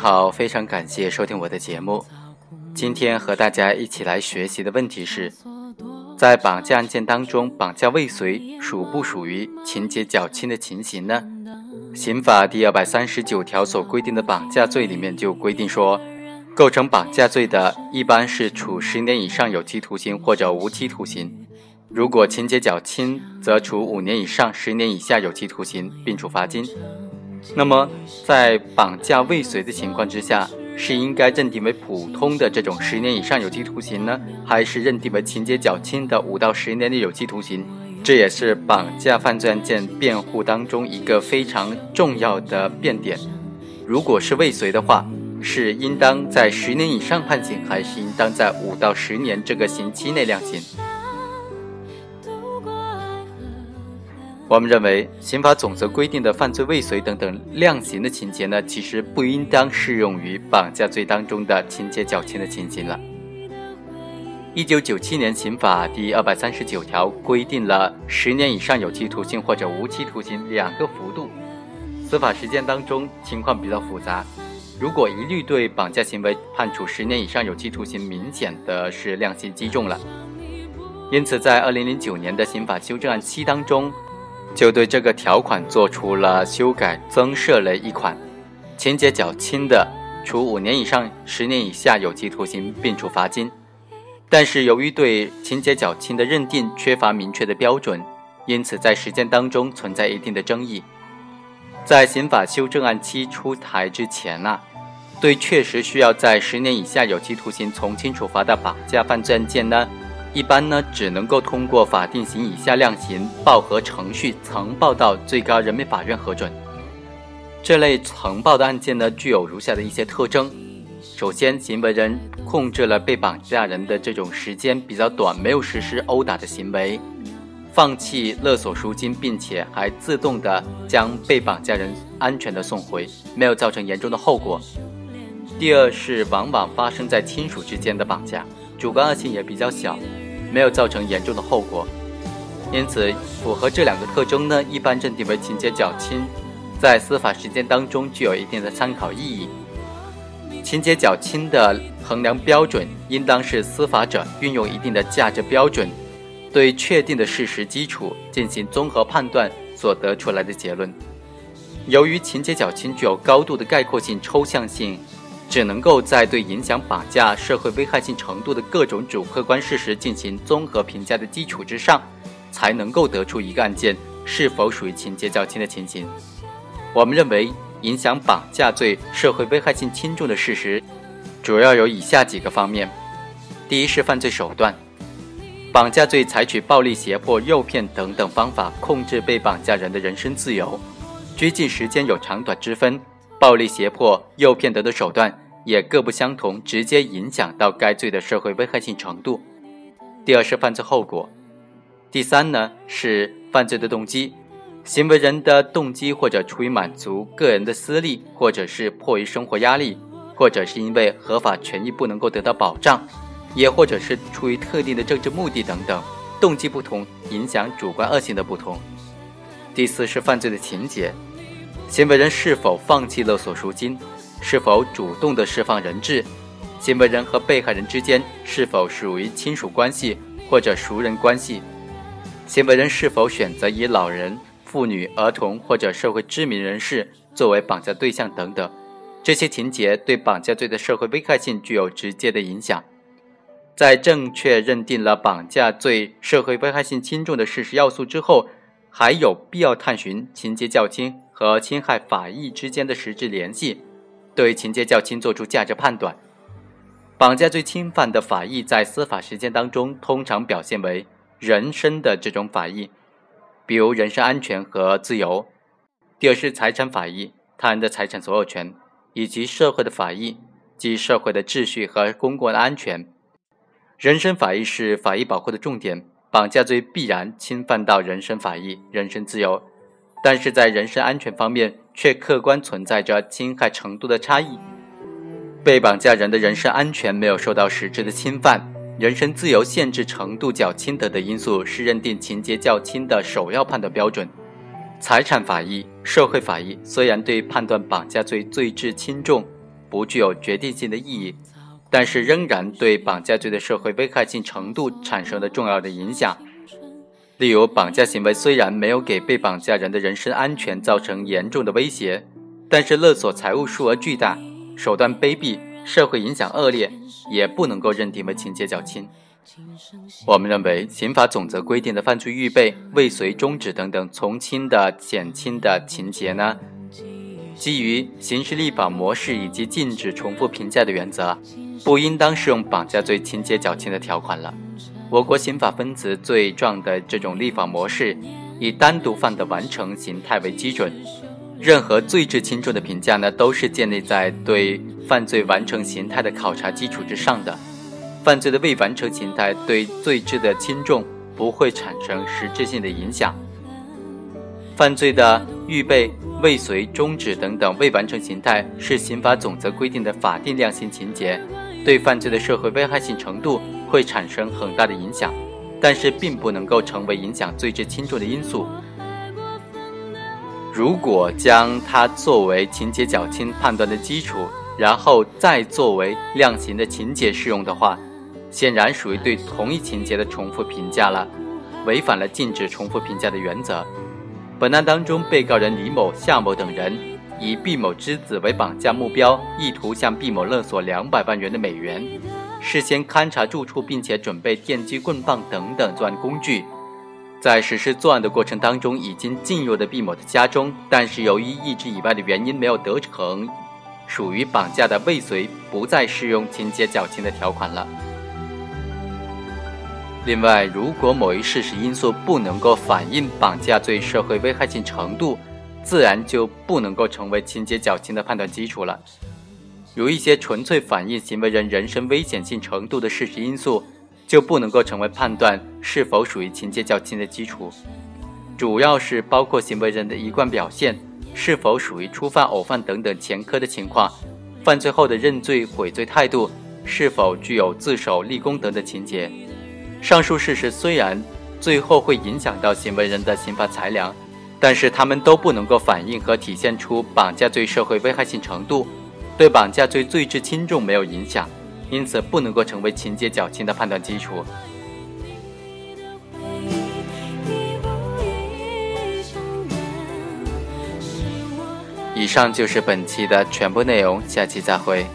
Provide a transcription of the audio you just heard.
好，非常感谢收听我的节目。今天和大家一起来学习的问题是，在绑架案件当中，绑架未遂属不属于情节较轻的情形呢？刑法第二百三十九条所规定的绑架罪里面就规定说，构成绑架罪的，一般是处十年以上有期徒刑或者无期徒刑；如果情节较轻，则处五年以上十年以下有期徒刑，并处罚金。那么，在绑架未遂的情况之下，是应该认定为普通的这种十年以上有期徒刑呢，还是认定为情节较轻的五到十年的有期徒刑？这也是绑架犯罪案件辩护当中一个非常重要的辩点。如果是未遂的话，是应当在十年以上判刑，还是应当在五到十年这个刑期内量刑？我们认为，刑法总则规定的犯罪未遂等等量刑的情节呢，其实不应当适用于绑架罪当中的情节较轻的情形了。一九九七年刑法第二百三十九条规定了十年以上有期徒刑或者无期徒刑两个幅度。司法实践当中情况比较复杂，如果一律对绑架行为判处十年以上有期徒刑，明显的是量刑激重了。因此，在二零零九年的刑法修正案七当中。就对这个条款做出了修改，增设了一款，情节较轻的，处五年以上十年以下有期徒刑，并处罚金。但是由于对情节较轻的认定缺乏明确的标准，因此在实践当中存在一定的争议。在刑法修正案七出台之前呢，对确实需要在十年以下有期徒刑从轻处罚的绑架犯罪案件呢？一般呢，只能够通过法定刑以下量刑报核程序呈报到最高人民法院核准。这类呈报的案件呢，具有如下的一些特征：首先，行为人控制了被绑架人的这种时间比较短，没有实施殴打的行为，放弃勒索赎金，并且还自动的将被绑架人安全的送回，没有造成严重的后果。第二是，往往发生在亲属之间的绑架。主观恶性也比较小，没有造成严重的后果，因此符合这两个特征呢，一般认定为情节较轻，在司法实践当中具有一定的参考意义。情节较轻的衡量标准，应当是司法者运用一定的价值标准，对确定的事实基础进行综合判断所得出来的结论。由于情节较轻具有高度的概括性、抽象性。只能够在对影响绑架社会危害性程度的各种主客观事实进行综合评价的基础之上，才能够得出一个案件是否属于情节较轻的情形。我们认为，影响绑架罪社会危害性轻重的事实，主要有以下几个方面：第一是犯罪手段，绑架罪采取暴力、胁迫、诱骗等等方法控制被绑架人的人身自由，拘禁时间有长短之分。暴力、胁迫、诱骗等的手段也各不相同，直接影响到该罪的社会危害性程度。第二是犯罪后果，第三呢是犯罪的动机，行为人的动机或者出于满足个人的私利，或者是迫于生活压力，或者是因为合法权益不能够得到保障，也或者是出于特定的政治目的等等，动机不同，影响主观恶性的不同。第四是犯罪的情节。行为人是否放弃勒索赎金，是否主动的释放人质，行为人和被害人之间是否属于亲属关系或者熟人关系，行为人是否选择以老人、妇女、儿童或者社会知名人士作为绑架对象等等，这些情节对绑架罪的社会危害性具有直接的影响。在正确认定了绑架罪社会危害性轻重的事实要素之后，还有必要探寻情节较轻。和侵害法益之间的实质联系，对情节较轻作出价值判断。绑架罪侵犯的法益在司法实践当中，通常表现为人身的这种法益，比如人身安全和自由；第二是财产法益，他人的财产所有权，以及社会的法益，即社会的秩序和公共的安全。人身法益是法益保护的重点，绑架罪必然侵犯到人身法益、人身自由。但是在人身安全方面，却客观存在着侵害程度的差异。被绑架人的人身安全没有受到实质的侵犯，人身自由限制程度较轻的的因素是认定情节较轻的首要判断标准。财产法益、社会法益虽然对判断绑架罪罪质轻重不具有决定性的意义，但是仍然对绑架罪的社会危害性程度产生了重要的影响。例如，绑架行为虽然没有给被绑架人的人身安全造成严重的威胁，但是勒索财物数额巨大、手段卑鄙、社会影响恶劣，也不能够认定为情节较轻。我们认为，刑法总则规定的犯罪预备、未遂、终止等等从轻的、减轻的情节呢，基于刑事立法模式以及禁止重复评价的原则，不应当适用绑架罪情节较轻的条款了。我国刑法分子罪状的这种立法模式，以单独犯的完成形态为基准，任何罪质轻重的评价呢，都是建立在对犯罪完成形态的考察基础之上的。犯罪的未完成形态对罪质的轻重不会产生实质性的影响。犯罪的预备、未遂、终止等等未完成形态是刑法总则规定的法定量刑情节，对犯罪的社会危害性程度。会产生很大的影响，但是并不能够成为影响罪质轻重的因素。如果将它作为情节较轻判断的基础，然后再作为量刑的情节适用的话，显然属于对同一情节的重复评价了，违反了禁止重复评价的原则。本案当中，被告人李某、夏某等人以毕某之子为绑架目标，意图向毕某勒索两百万元的美元。事先勘察住处，并且准备电击棍棒等等作案工具，在实施作案的过程当中，已经进入了毕某的家中，但是由于意志以外的原因没有得逞，属于绑架的未遂，不再适用情节较轻的条款了。另外，如果某一事实因素不能够反映绑架罪社会危害性程度，自然就不能够成为情节较轻的判断基础了。如一些纯粹反映行为人人身危险性程度的事实因素，就不能够成为判断是否属于情节较轻的基础。主要是包括行为人的一贯表现是否属于初犯、偶犯等等前科的情况，犯罪后的认罪悔罪态度是否具有自首立功等的情节。上述事实虽然最后会影响到行为人的刑罚裁量，但是他们都不能够反映和体现出绑架罪社会危害性程度。对绑架罪罪质轻重没有影响，因此不能够成为情节较轻的判断基础。以上就是本期的全部内容，下期再会。